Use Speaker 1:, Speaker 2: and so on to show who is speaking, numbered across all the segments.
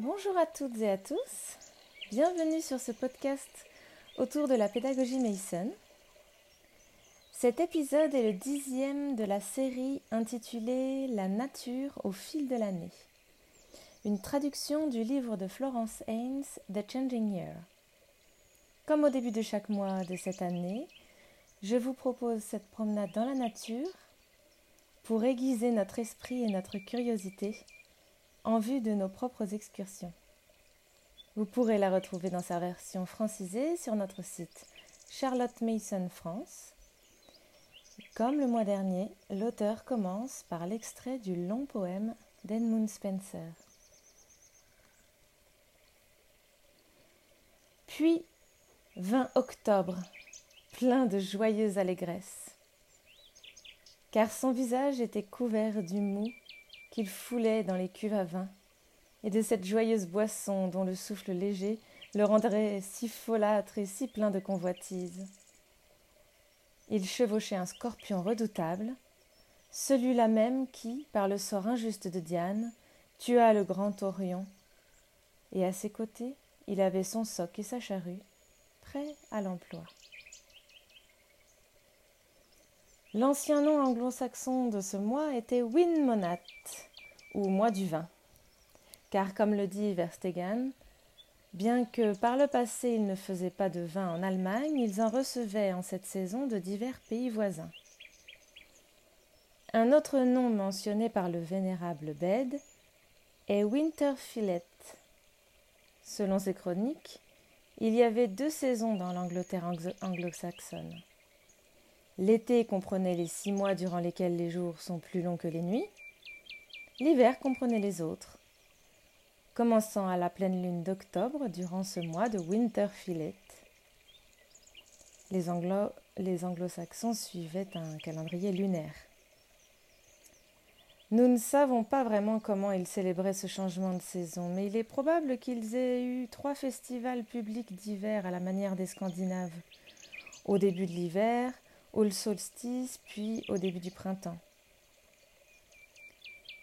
Speaker 1: Bonjour à toutes et à tous. Bienvenue sur ce podcast autour de la pédagogie Mason. Cet épisode est le dixième de la série intitulée La nature au fil de l'année. Une traduction du livre de Florence Haynes, The Changing Year. Comme au début de chaque mois de cette année, je vous propose cette promenade dans la nature pour aiguiser notre esprit et notre curiosité en vue de nos propres excursions. Vous pourrez la retrouver dans sa version francisée sur notre site Charlotte Mason France. Comme le mois dernier, l'auteur commence par l'extrait du long poème d'Edmund Spencer. Puis vint octobre, plein de joyeuse allégresse, car son visage était couvert du mou qu'il foulait dans les cuves à vin, et de cette joyeuse boisson dont le souffle léger le rendrait si folâtre et si plein de convoitise. Il chevauchait un scorpion redoutable, celui-là même qui, par le sort injuste de Diane, tua le grand Orion, et à ses côtés il avait son soc et sa charrue, prêts à l'emploi. L'ancien nom anglo-saxon de ce mois était Winmonat, ou mois du vin. Car comme le dit Verstegen, bien que par le passé ils ne faisaient pas de vin en Allemagne, ils en recevaient en cette saison de divers pays voisins. Un autre nom mentionné par le vénérable Bede est Winterfillet. Selon ses chroniques, il y avait deux saisons dans l'Angleterre anglo-saxonne. L'été comprenait les six mois durant lesquels les jours sont plus longs que les nuits. L'hiver comprenait les autres, commençant à la pleine lune d'octobre durant ce mois de Winterfillet. Les, Anglo les anglo-saxons suivaient un calendrier lunaire. Nous ne savons pas vraiment comment ils célébraient ce changement de saison, mais il est probable qu'ils aient eu trois festivals publics d'hiver à la manière des Scandinaves. Au début de l'hiver, au solstice, puis au début du printemps.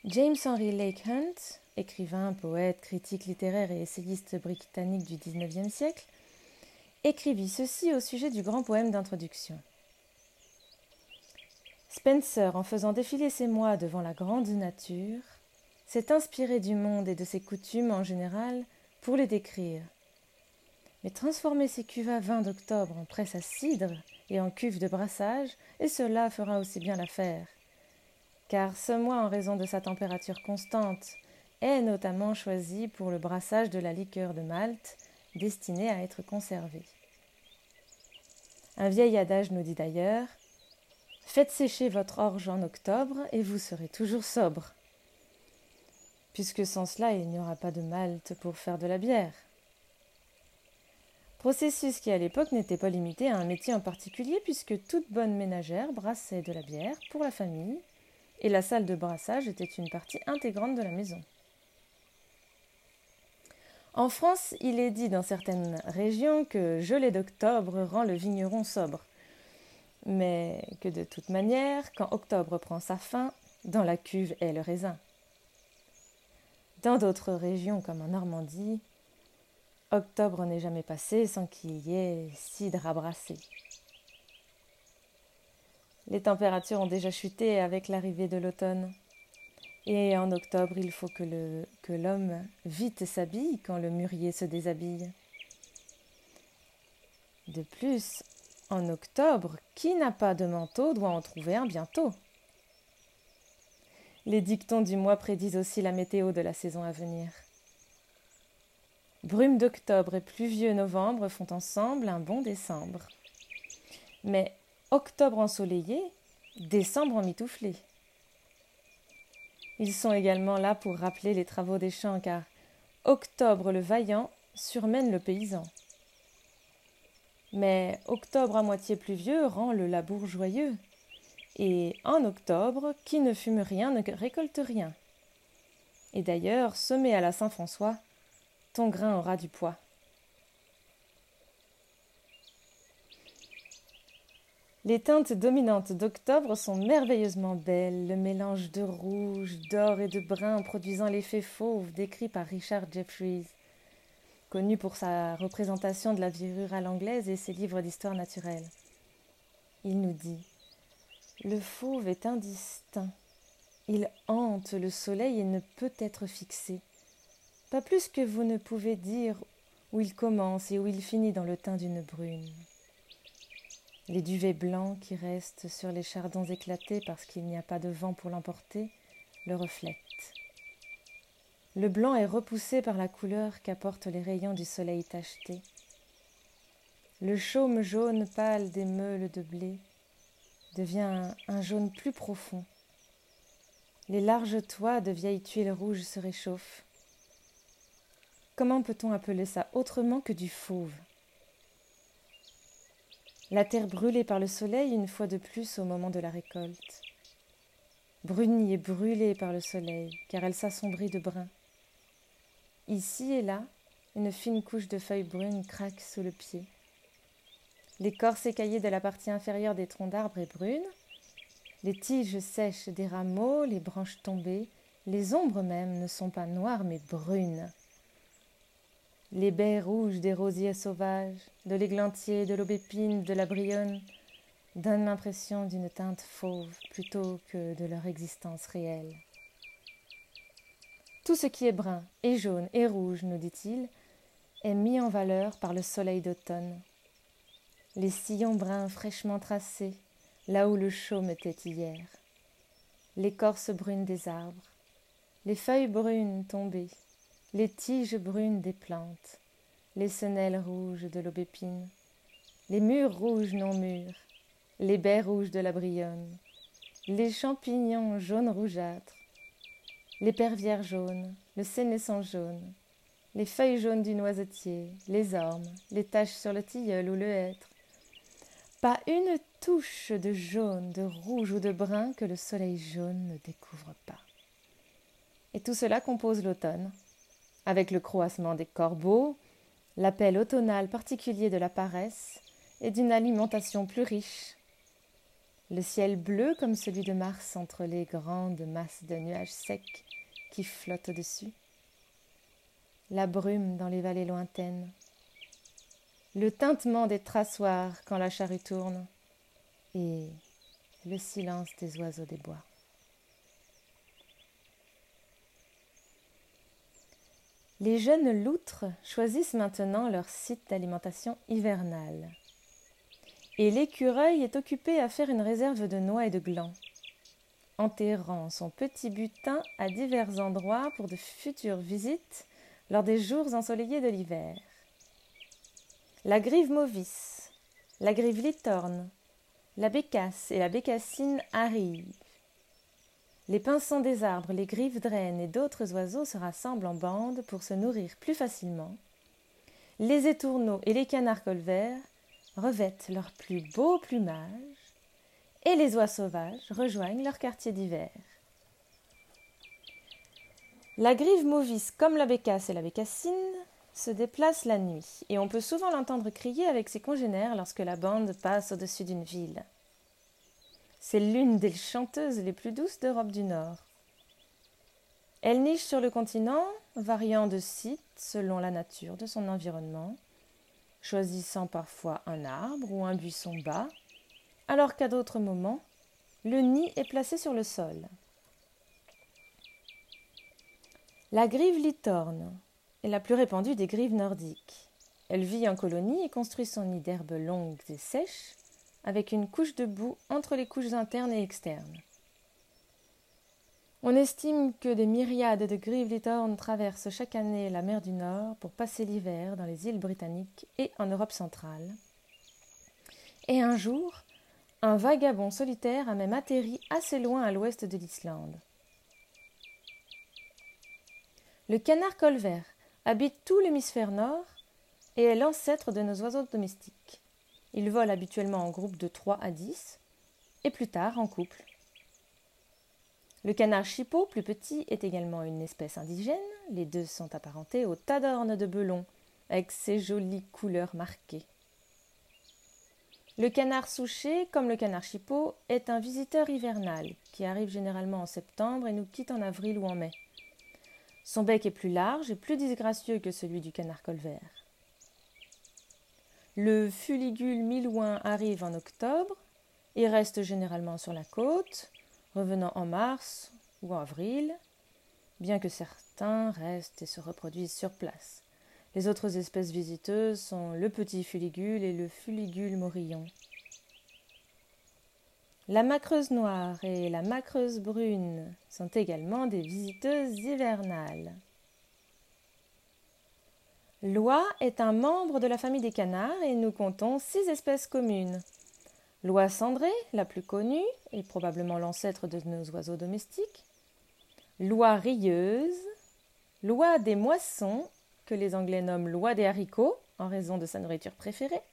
Speaker 1: James Henry Lake Hunt, écrivain, poète, critique littéraire et essayiste britannique du XIXe siècle, écrivit ceci au sujet du grand poème d'introduction. Spencer, en faisant défiler ses mois devant la grande nature, s'est inspiré du monde et de ses coutumes en général pour les décrire. Mais transformer ces cuves à vin d'octobre en presse à cidre et en cuve de brassage, et cela fera aussi bien l'affaire. Car ce mois, en raison de sa température constante, est notamment choisi pour le brassage de la liqueur de Malte, destinée à être conservée. Un vieil adage nous dit d'ailleurs Faites sécher votre orge en octobre et vous serez toujours sobre. Puisque sans cela, il n'y aura pas de Malte pour faire de la bière processus qui à l'époque n'était pas limité à un métier en particulier puisque toute bonne ménagère brassait de la bière pour la famille et la salle de brassage était une partie intégrante de la maison. En France, il est dit dans certaines régions que gelée d'octobre rend le vigneron sobre, mais que de toute manière, quand octobre prend sa fin, dans la cuve est le raisin. Dans d'autres régions comme en Normandie, Octobre n'est jamais passé sans qu'il y ait cidre à brasser. Les températures ont déjà chuté avec l'arrivée de l'automne. Et en octobre, il faut que l'homme vite s'habille quand le mûrier se déshabille. De plus, en octobre, qui n'a pas de manteau doit en trouver un bientôt. Les dictons du mois prédisent aussi la météo de la saison à venir. Brume d'octobre et pluvieux novembre font ensemble un bon décembre. Mais octobre ensoleillé, décembre emmitouflé. Ils sont également là pour rappeler les travaux des champs, car octobre le vaillant surmène le paysan. Mais octobre à moitié pluvieux rend le labour joyeux. Et en octobre, qui ne fume rien ne récolte rien. Et d'ailleurs, semé à la Saint-François, ton grain aura du poids. Les teintes dominantes d'octobre sont merveilleusement belles, le mélange de rouge, d'or et de brun produisant l'effet fauve décrit par Richard Jeffries, connu pour sa représentation de la vie rurale anglaise et ses livres d'histoire naturelle. Il nous dit Le fauve est indistinct. Il hante le soleil et ne peut être fixé. Pas plus que vous ne pouvez dire où il commence et où il finit dans le teint d'une brune. Les duvets blancs qui restent sur les chardons éclatés parce qu'il n'y a pas de vent pour l'emporter le reflètent. Le blanc est repoussé par la couleur qu'apportent les rayons du soleil tacheté. Le chaume jaune pâle des meules de blé devient un jaune plus profond. Les larges toits de vieilles tuiles rouges se réchauffent. Comment peut-on appeler ça autrement que du fauve? La terre brûlée par le soleil une fois de plus au moment de la récolte. Brunie et brûlée par le soleil, car elle s'assombrit de brun. Ici et là, une fine couche de feuilles brunes craque sous le pied. L'écorce écaillée de la partie inférieure des troncs d'arbres est brune. Les tiges sèches des rameaux, les branches tombées, les ombres même ne sont pas noires mais brunes. Les baies rouges des rosiers sauvages, de l'églantier, de l'aubépine, de la brionne, donnent l'impression d'une teinte fauve plutôt que de leur existence réelle. Tout ce qui est brun et jaune et rouge, nous dit-il, est mis en valeur par le soleil d'automne. Les sillons bruns fraîchement tracés, là où le chaume était hier, l'écorce brune des arbres, les feuilles brunes tombées, les tiges brunes des plantes, les senelles rouges de l'aubépine, les murs rouges non mûrs, les baies rouges de la brionne, les champignons jaunes rougeâtres, les pervières jaunes, le sénescent jaune, les feuilles jaunes du noisetier, les ormes, les taches sur le tilleul ou le hêtre. Pas une touche de jaune, de rouge ou de brun que le soleil jaune ne découvre pas. Et tout cela compose l'automne, avec le croassement des corbeaux, l'appel automnal particulier de la paresse et d'une alimentation plus riche. Le ciel bleu comme celui de Mars entre les grandes masses de nuages secs qui flottent au-dessus. La brume dans les vallées lointaines. Le tintement des traçoirs quand la charrue tourne. Et le silence des oiseaux des bois. Les jeunes loutres choisissent maintenant leur site d'alimentation hivernale. Et l'écureuil est occupé à faire une réserve de noix et de glands, enterrant son petit butin à divers endroits pour de futures visites lors des jours ensoleillés de l'hiver. La grive mauvis, la grive litorne, la bécasse et la bécassine arrivent. Les pinsons des arbres, les griffes draines et d'autres oiseaux se rassemblent en bande pour se nourrir plus facilement. Les étourneaux et les canards colverts revêtent leur plus beau plumage et les oies sauvages rejoignent leur quartier d'hiver. La grive mauvis, comme la bécasse et la bécassine, se déplace la nuit et on peut souvent l'entendre crier avec ses congénères lorsque la bande passe au-dessus d'une ville. C'est l'une des chanteuses les plus douces d'Europe du Nord. Elle niche sur le continent, variant de site selon la nature de son environnement, choisissant parfois un arbre ou un buisson bas, alors qu'à d'autres moments, le nid est placé sur le sol. La grive litorne est la plus répandue des grives nordiques. Elle vit en colonie et construit son nid d'herbes longues et sèches avec une couche de boue entre les couches internes et externes. On estime que des myriades de grives litornes traversent chaque année la mer du Nord pour passer l'hiver dans les îles britanniques et en Europe centrale. Et un jour, un vagabond solitaire a même atterri assez loin à l'ouest de l'Islande. Le canard colvert habite tout l'hémisphère nord et est l'ancêtre de nos oiseaux domestiques. Il vole habituellement en groupe de 3 à 10 et plus tard en couple. Le canard chipot, plus petit, est également une espèce indigène. Les deux sont apparentés au tadorne de Belon, avec ses jolies couleurs marquées. Le canard souché, comme le canard chipot, est un visiteur hivernal qui arrive généralement en septembre et nous quitte en avril ou en mai. Son bec est plus large et plus disgracieux que celui du canard colvert. Le fuligule milouin arrive en octobre et reste généralement sur la côte, revenant en mars ou en avril, bien que certains restent et se reproduisent sur place. Les autres espèces visiteuses sont le petit fuligule et le fuligule morillon. La macreuse noire et la macreuse brune sont également des visiteuses hivernales. L'oie est un membre de la famille des canards et nous comptons six espèces communes. L'oie cendrée, la plus connue, et probablement l'ancêtre de nos oiseaux domestiques. L'oie rieuse, l'oie des moissons que les Anglais nomment l'oie des haricots en raison de sa nourriture préférée,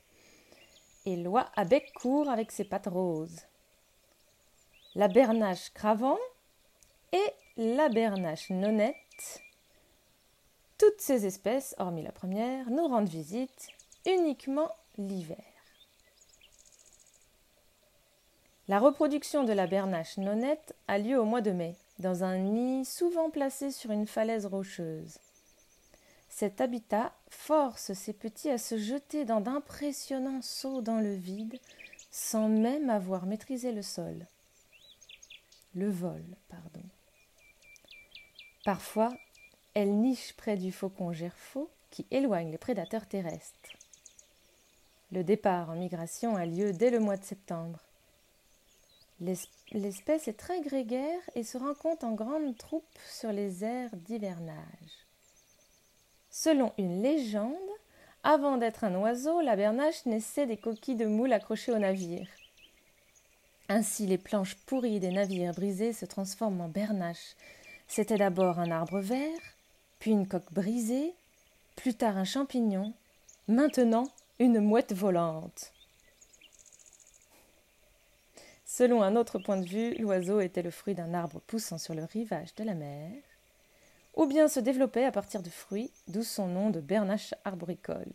Speaker 1: et l'oie à bec court avec ses pattes roses. La bernache cravant et la bernache nonnette. Toutes ces espèces, hormis la première, nous rendent visite uniquement l'hiver. La reproduction de la bernache nonnette a lieu au mois de mai, dans un nid souvent placé sur une falaise rocheuse. Cet habitat force ces petits à se jeter dans d'impressionnants sauts dans le vide sans même avoir maîtrisé le sol. Le vol, pardon. Parfois, elles nichent près du faucon gerfaut qui éloigne les prédateurs terrestres. Le départ en migration a lieu dès le mois de septembre. L'espèce est très grégaire et se rencontre en grandes troupes sur les aires d'hivernage. Selon une légende, avant d'être un oiseau, la bernache naissait des coquilles de moules accrochées au navire. Ainsi, les planches pourries des navires brisés se transforment en bernaches. C'était d'abord un arbre vert, puis une coque brisée, plus tard un champignon, maintenant une mouette volante. Selon un autre point de vue, l'oiseau était le fruit d'un arbre poussant sur le rivage de la mer ou bien se développait à partir de fruits, d'où son nom de bernache arboricole.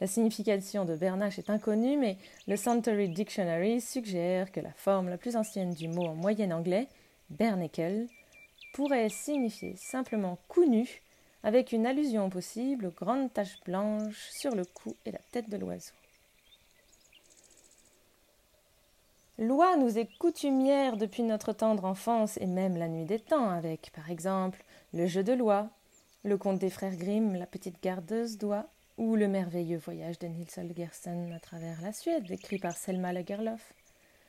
Speaker 1: La signification de bernache est inconnue, mais le Suntory Dictionary suggère que la forme la plus ancienne du mot en moyen anglais, bernacle, pourrait signifier simplement cou nu, avec une allusion possible aux grandes taches blanches sur le cou et la tête de l'oiseau. Loi nous est coutumière depuis notre tendre enfance et même la nuit des temps, avec, par exemple, le jeu de loi, le conte des frères Grimm, la petite gardeuse d'oie, ou le merveilleux voyage de Nils Holgersson à travers la Suède, écrit par Selma Lagerlof.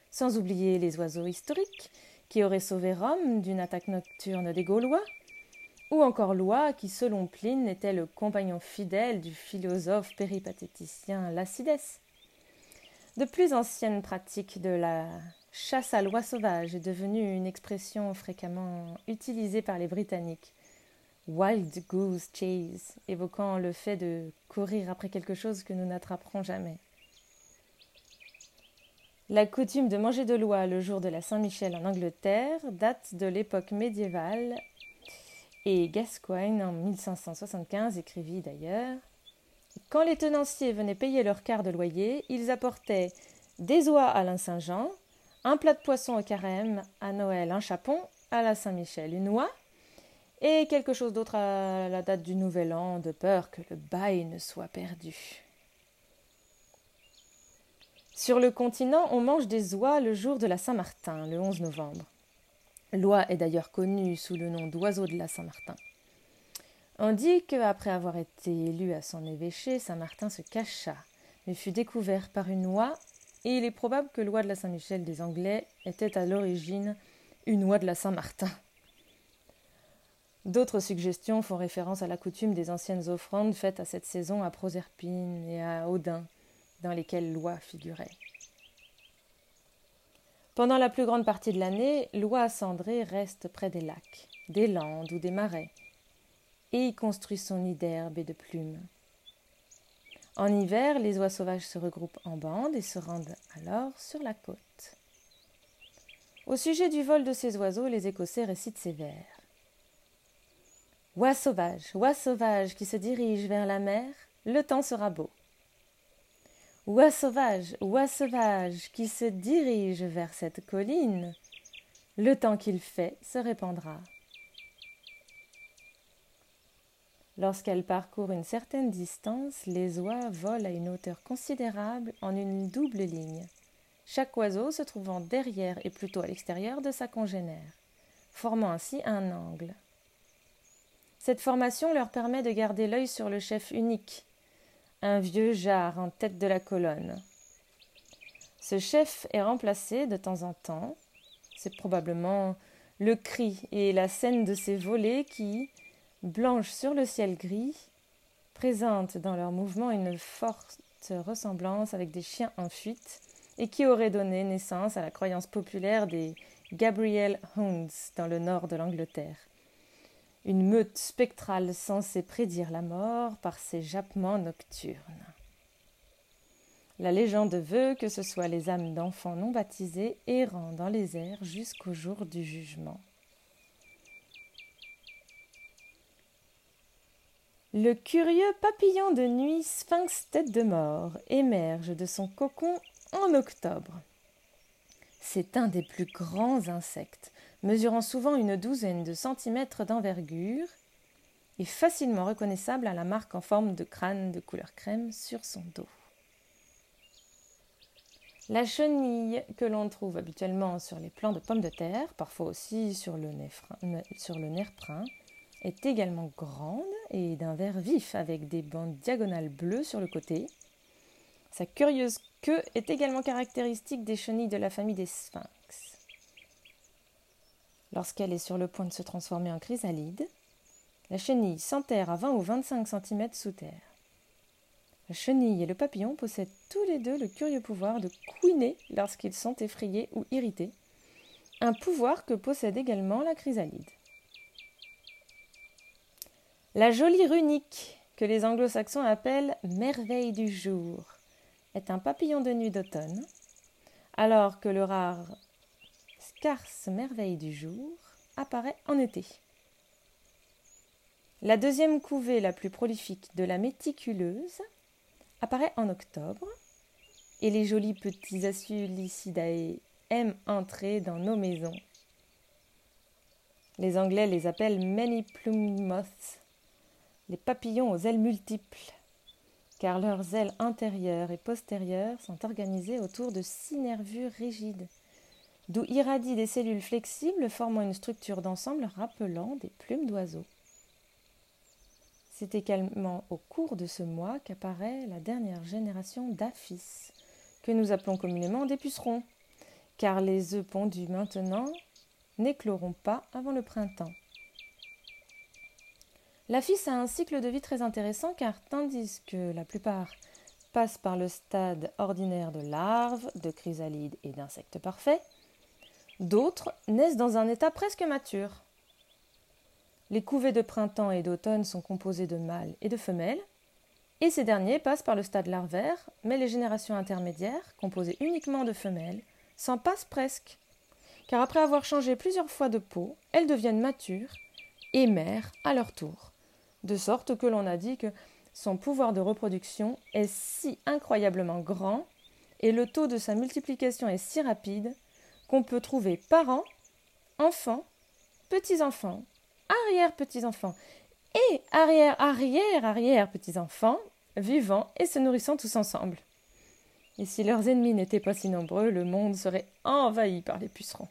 Speaker 1: Sans oublier les oiseaux historiques, qui auraient sauvé Rome d'une attaque nocturne des Gaulois, ou encore Loi, qui, selon Pline, était le compagnon fidèle du philosophe péripatéticien Lacides. De plus anciennes pratiques de la chasse à l'oie sauvage est devenue une expression fréquemment utilisée par les Britanniques. Wild Goose Chase, évoquant le fait de courir après quelque chose que nous n'attraperons jamais. La coutume de manger de l'oie le jour de la Saint-Michel en Angleterre date de l'époque médiévale et Gascoigne en 1575 écrivit d'ailleurs Quand les tenanciers venaient payer leur quart de loyer, ils apportaient des oies à l'Ain Saint-Jean, un plat de poisson au carême, à Noël un chapon, à la Saint-Michel une oie, et quelque chose d'autre à la date du Nouvel An, de peur que le bail ne soit perdu. Sur le continent, on mange des oies le jour de la Saint-Martin, le 11 novembre. L'oie est d'ailleurs connue sous le nom d'oiseau de la Saint-Martin. On dit qu'après avoir été élu à son évêché, Saint-Martin se cacha, mais fut découvert par une oie et il est probable que l'oie de la Saint-Michel des Anglais était à l'origine une oie de la Saint-Martin. D'autres suggestions font référence à la coutume des anciennes offrandes faites à cette saison à Proserpine et à Odin, dans lesquelles l'oie figurait. Pendant la plus grande partie de l'année, l'oie cendrée reste près des lacs, des landes ou des marais, et y construit son nid d'herbe et de plumes. En hiver, les oies sauvages se regroupent en bandes et se rendent alors sur la côte. Au sujet du vol de ces oiseaux, les Écossais récitent ces vers. Oie sauvage, oie sauvage qui se dirige vers la mer, le temps sera beau. Oie sauvage, oie sauvage, qui se dirige vers cette colline, le temps qu'il fait se répandra. Lorsqu'elle parcourt une certaine distance, les oies volent à une hauteur considérable en une double ligne, chaque oiseau se trouvant derrière et plutôt à l'extérieur de sa congénère, formant ainsi un angle. Cette formation leur permet de garder l'œil sur le chef unique, un vieux jarre en tête de la colonne. Ce chef est remplacé de temps en temps, c'est probablement le cri et la scène de ces volées qui, blanches sur le ciel gris, présentent dans leur mouvement une forte ressemblance avec des chiens en fuite et qui auraient donné naissance à la croyance populaire des Gabriel Hounds dans le nord de l'Angleterre. Une meute spectrale censée prédire la mort par ses jappements nocturnes. La légende veut que ce soient les âmes d'enfants non baptisés errant dans les airs jusqu'au jour du jugement. Le curieux papillon de nuit sphinx tête de mort émerge de son cocon en octobre. C'est un des plus grands insectes, mesurant souvent une douzaine de centimètres d'envergure et facilement reconnaissable à la marque en forme de crâne de couleur crème sur son dos. La chenille que l'on trouve habituellement sur les plants de pommes de terre, parfois aussi sur le, le nerf brun, est également grande et d'un vert vif avec des bandes diagonales bleues sur le côté. Sa curieuse queue est également caractéristique des chenilles de la famille des sphinx. Lorsqu'elle est sur le point de se transformer en chrysalide, la chenille s'enterre à 20 ou 25 cm sous terre. La chenille et le papillon possèdent tous les deux le curieux pouvoir de couiner lorsqu'ils sont effrayés ou irrités, un pouvoir que possède également la chrysalide. La jolie runique, que les anglo-saxons appellent merveille du jour, est un papillon de nuit d'automne, alors que le rare scarce merveille du jour apparaît en été. La deuxième couvée la plus prolifique de la méticuleuse apparaît en octobre, et les jolis petits Asulicidae aiment entrer dans nos maisons. Les Anglais les appellent many plumed moths les papillons aux ailes multiples, car leurs ailes intérieures et postérieures sont organisées autour de six nervures rigides, d'où irradient des cellules flexibles formant une structure d'ensemble rappelant des plumes d'oiseaux. C'est également au cours de ce mois qu'apparaît la dernière génération d'aphis, que nous appelons communément des pucerons, car les œufs pondus maintenant n'écloront pas avant le printemps. La fille a un cycle de vie très intéressant car tandis que la plupart passent par le stade ordinaire de larves, de chrysalides et d'insectes parfaits, d'autres naissent dans un état presque mature. Les couvées de printemps et d'automne sont composées de mâles et de femelles, et ces derniers passent par le stade larvaire, mais les générations intermédiaires, composées uniquement de femelles, s'en passent presque, car après avoir changé plusieurs fois de peau, elles deviennent matures et mères à leur tour de sorte que l'on a dit que son pouvoir de reproduction est si incroyablement grand et le taux de sa multiplication est si rapide qu'on peut trouver parents, enfants, petits-enfants, arrière-petits-enfants et arrière-arrière-arrière-petits-enfants vivant et se nourrissant tous ensemble. Et si leurs ennemis n'étaient pas si nombreux, le monde serait envahi par les pucerons.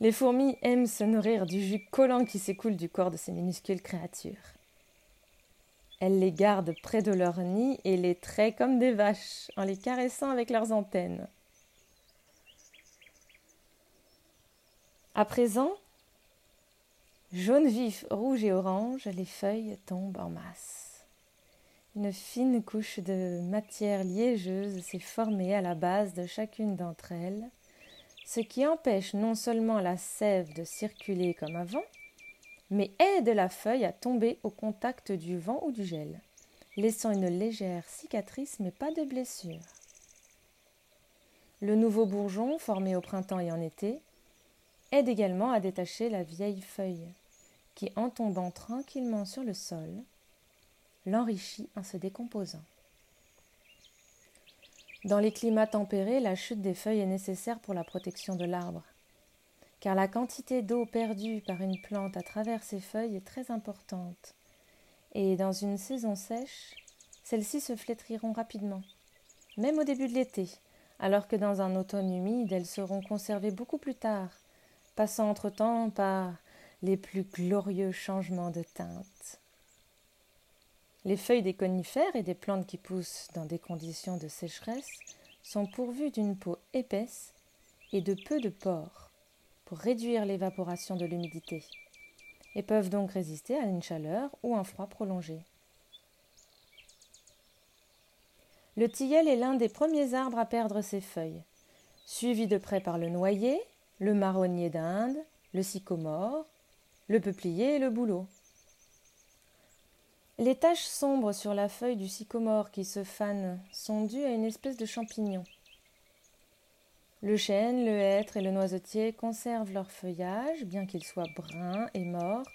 Speaker 1: Les fourmis aiment se nourrir du jus collant qui s'écoule du corps de ces minuscules créatures. Elles les gardent près de leur nid et les traient comme des vaches en les caressant avec leurs antennes. À présent, jaune vif, rouge et orange, les feuilles tombent en masse. Une fine couche de matière liégeuse s'est formée à la base de chacune d'entre elles ce qui empêche non seulement la sève de circuler comme avant, mais aide la feuille à tomber au contact du vent ou du gel, laissant une légère cicatrice mais pas de blessure. Le nouveau bourgeon, formé au printemps et en été, aide également à détacher la vieille feuille, qui, en tombant tranquillement sur le sol, l'enrichit en se décomposant. Dans les climats tempérés, la chute des feuilles est nécessaire pour la protection de l'arbre, car la quantité d'eau perdue par une plante à travers ses feuilles est très importante, et dans une saison sèche, celles-ci se flétriront rapidement, même au début de l'été, alors que dans un automne humide, elles seront conservées beaucoup plus tard, passant entre-temps par les plus glorieux changements de teinte. Les feuilles des conifères et des plantes qui poussent dans des conditions de sécheresse sont pourvues d'une peau épaisse et de peu de pores pour réduire l'évaporation de l'humidité et peuvent donc résister à une chaleur ou un froid prolongé. Le tilleul est l'un des premiers arbres à perdre ses feuilles, suivi de près par le noyer, le marronnier d'Inde, le sycomore, le peuplier et le bouleau. Les taches sombres sur la feuille du sycomore qui se fanent sont dues à une espèce de champignon. Le chêne, le hêtre et le noisetier conservent leur feuillage, bien qu'ils soient bruns et morts,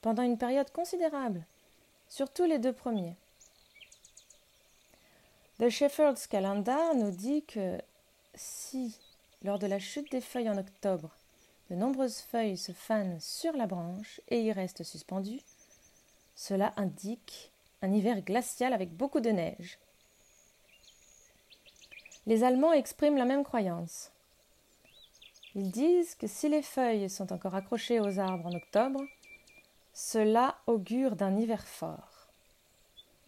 Speaker 1: pendant une période considérable, surtout les deux premiers. The Shepherd's Calendar nous dit que si, lors de la chute des feuilles en octobre, de nombreuses feuilles se fanent sur la branche et y restent suspendues, cela indique un hiver glacial avec beaucoup de neige. Les Allemands expriment la même croyance. Ils disent que si les feuilles sont encore accrochées aux arbres en octobre, cela augure d'un hiver fort.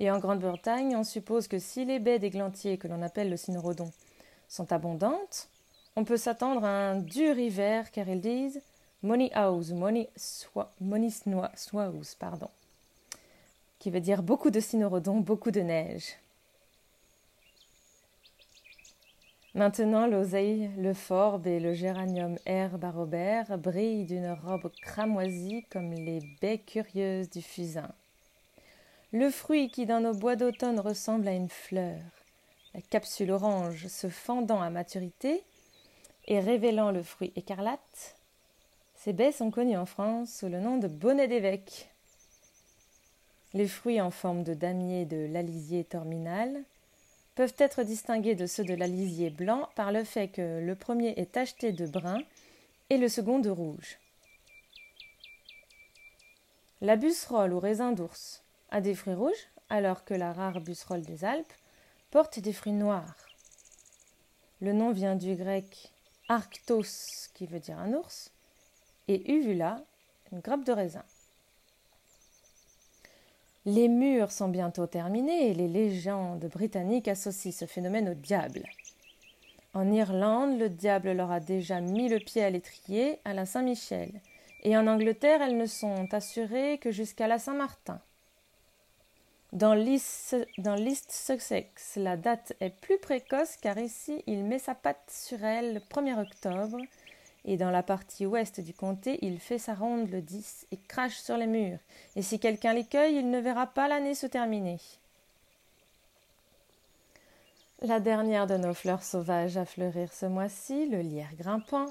Speaker 1: Et en Grande-Bretagne, on suppose que si les baies d'églantier que l'on appelle le cynorhodon sont abondantes, on peut s'attendre à un dur hiver car ils disent money house, money, pardon qui veut dire beaucoup de cynorhodons, beaucoup de neige. Maintenant, l'oseille, le forbe et le géranium herbe à Robert brillent d'une robe cramoisie comme les baies curieuses du fusain. Le fruit qui dans nos bois d'automne ressemble à une fleur, la capsule orange se fendant à maturité et révélant le fruit écarlate, ces baies sont connues en France sous le nom de bonnet d'évêque. Les fruits en forme de damier de l'alisier terminal peuvent être distingués de ceux de l'alisier blanc par le fait que le premier est tacheté de brun et le second de rouge. La busserolle ou raisin d'ours a des fruits rouges, alors que la rare busserolle des Alpes porte des fruits noirs. Le nom vient du grec arctos, qui veut dire un ours, et uvula, une grappe de raisin. Les murs sont bientôt terminés et les légendes britanniques associent ce phénomène au diable. En Irlande, le diable leur a déjà mis le pied à l'étrier à la Saint-Michel, et en Angleterre, elles ne sont assurées que jusqu'à la Saint-Martin. Dans l'East Sussex, la date est plus précoce car ici, il met sa patte sur elle le 1er octobre et dans la partie ouest du comté, il fait sa ronde le 10 et crache sur les murs. Et si quelqu'un les cueille, il ne verra pas l'année se terminer. La dernière de nos fleurs sauvages à fleurir ce mois-ci, le lierre grimpant,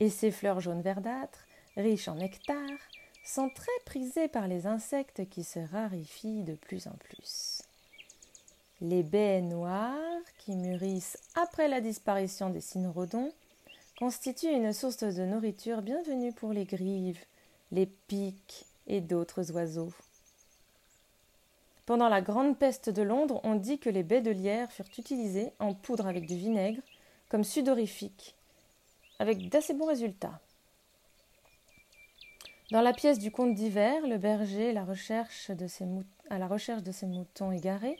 Speaker 1: et ses fleurs jaunes verdâtres, riches en nectar, sont très prisées par les insectes qui se raréfient de plus en plus. Les baies noires, qui mûrissent après la disparition des cynorhodons, constitue une source de nourriture bienvenue pour les grives, les pics et d'autres oiseaux. Pendant la grande peste de Londres, on dit que les baies de lierre furent utilisées en poudre avec du vinaigre comme sudorifique, avec d'assez bons résultats. Dans la pièce du conte d'hiver, le berger, à la recherche de ses moutons égarés,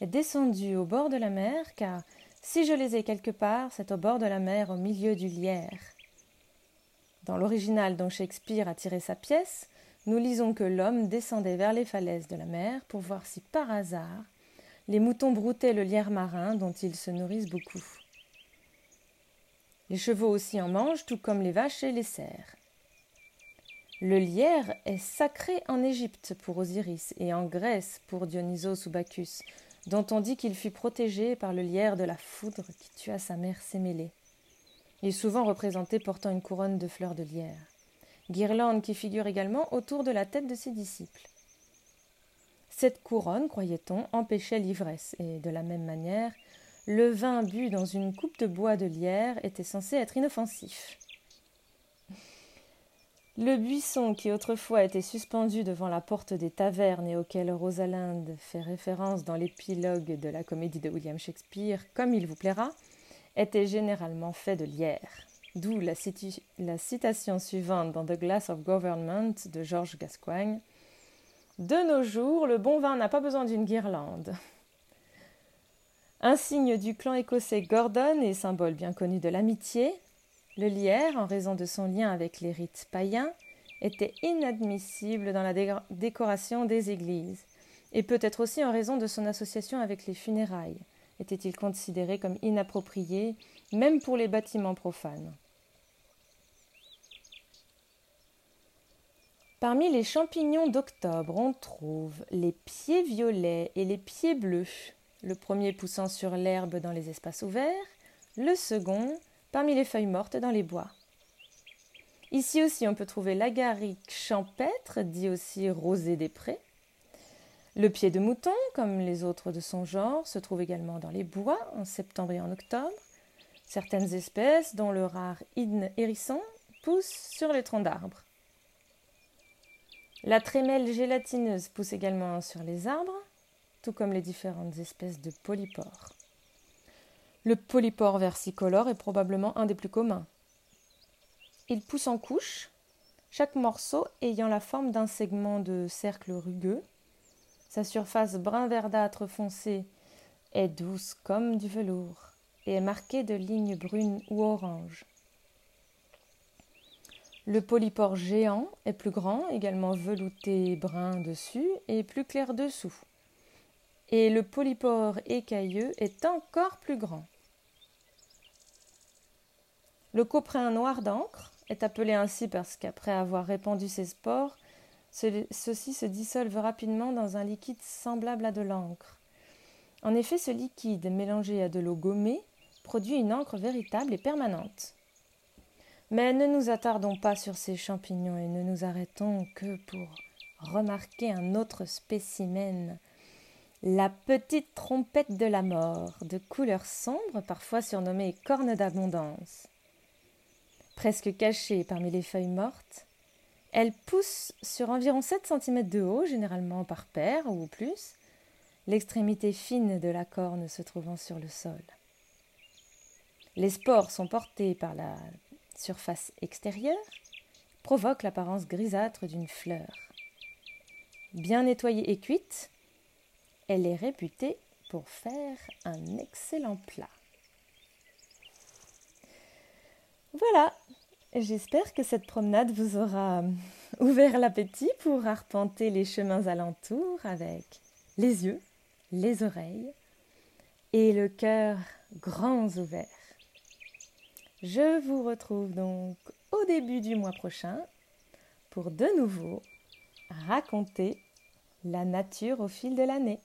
Speaker 1: est descendu au bord de la mer car si je les ai quelque part, c'est au bord de la mer, au milieu du lierre. Dans l'original dont Shakespeare a tiré sa pièce, nous lisons que l'homme descendait vers les falaises de la mer pour voir si par hasard les moutons broutaient le lierre marin dont ils se nourrissent beaucoup. Les chevaux aussi en mangent, tout comme les vaches et les cerfs. Le lierre est sacré en Égypte pour Osiris et en Grèce pour Dionysos ou Bacchus, dont on dit qu'il fut protégé par le lierre de la foudre qui tua sa mère Sémélé. Il est souvent représenté portant une couronne de fleurs de lierre, guirlande qui figure également autour de la tête de ses disciples. Cette couronne, croyait-on, empêchait l'ivresse, et de la même manière, le vin bu dans une coupe de bois de lierre était censé être inoffensif. Le buisson qui autrefois était suspendu devant la porte des tavernes et auquel Rosalinde fait référence dans l'épilogue de la comédie de William Shakespeare, comme il vous plaira, était généralement fait de lierre. D'où la, citation suivante dans The Glass of Government de Georges Gascoigne. De nos jours, le bon vin n'a pas besoin d'une guirlande. Insigne du clan écossais Gordon et symbole bien connu de l'amitié, le lierre, en raison de son lien avec les rites païens, était inadmissible dans la décoration des églises, et peut-être aussi en raison de son association avec les funérailles. Était-il considéré comme inapproprié, même pour les bâtiments profanes Parmi les champignons d'octobre, on trouve les pieds violets et les pieds bleus, le premier poussant sur l'herbe dans les espaces ouverts, le second parmi les feuilles mortes dans les bois. Ici aussi, on peut trouver l'agaric champêtre, dit aussi rosé des prés. Le pied de mouton, comme les autres de son genre, se trouve également dans les bois en septembre et en octobre. Certaines espèces, dont le rare hydne hérisson, poussent sur les troncs d'arbres. La trémelle gélatineuse pousse également sur les arbres, tout comme les différentes espèces de polypores. Le polypore versicolore est probablement un des plus communs. Il pousse en couches, chaque morceau ayant la forme d'un segment de cercle rugueux. Sa surface brun verdâtre foncé est douce comme du velours et est marquée de lignes brunes ou oranges. Le polypore géant est plus grand, également velouté brun dessus et plus clair dessous. Et le polypore écailleux est encore plus grand. Le coprin noir d'encre est appelé ainsi parce qu'après avoir répandu ses spores, ceux-ci se dissolvent rapidement dans un liquide semblable à de l'encre. En effet, ce liquide, mélangé à de l'eau gommée, produit une encre véritable et permanente. Mais ne nous attardons pas sur ces champignons et ne nous arrêtons que pour remarquer un autre spécimen, la petite trompette de la mort, de couleur sombre, parfois surnommée corne d'abondance presque cachée parmi les feuilles mortes. Elle pousse sur environ 7 cm de haut, généralement par paire ou plus, l'extrémité fine de la corne se trouvant sur le sol. Les spores sont portés par la surface extérieure, provoquent l'apparence grisâtre d'une fleur. Bien nettoyée et cuite, elle est réputée pour faire un excellent plat. Voilà, j'espère que cette promenade vous aura ouvert l'appétit pour arpenter les chemins alentours avec les yeux, les oreilles et le cœur grands ouverts. Je vous retrouve donc au début du mois prochain pour de nouveau raconter la nature au fil de l'année.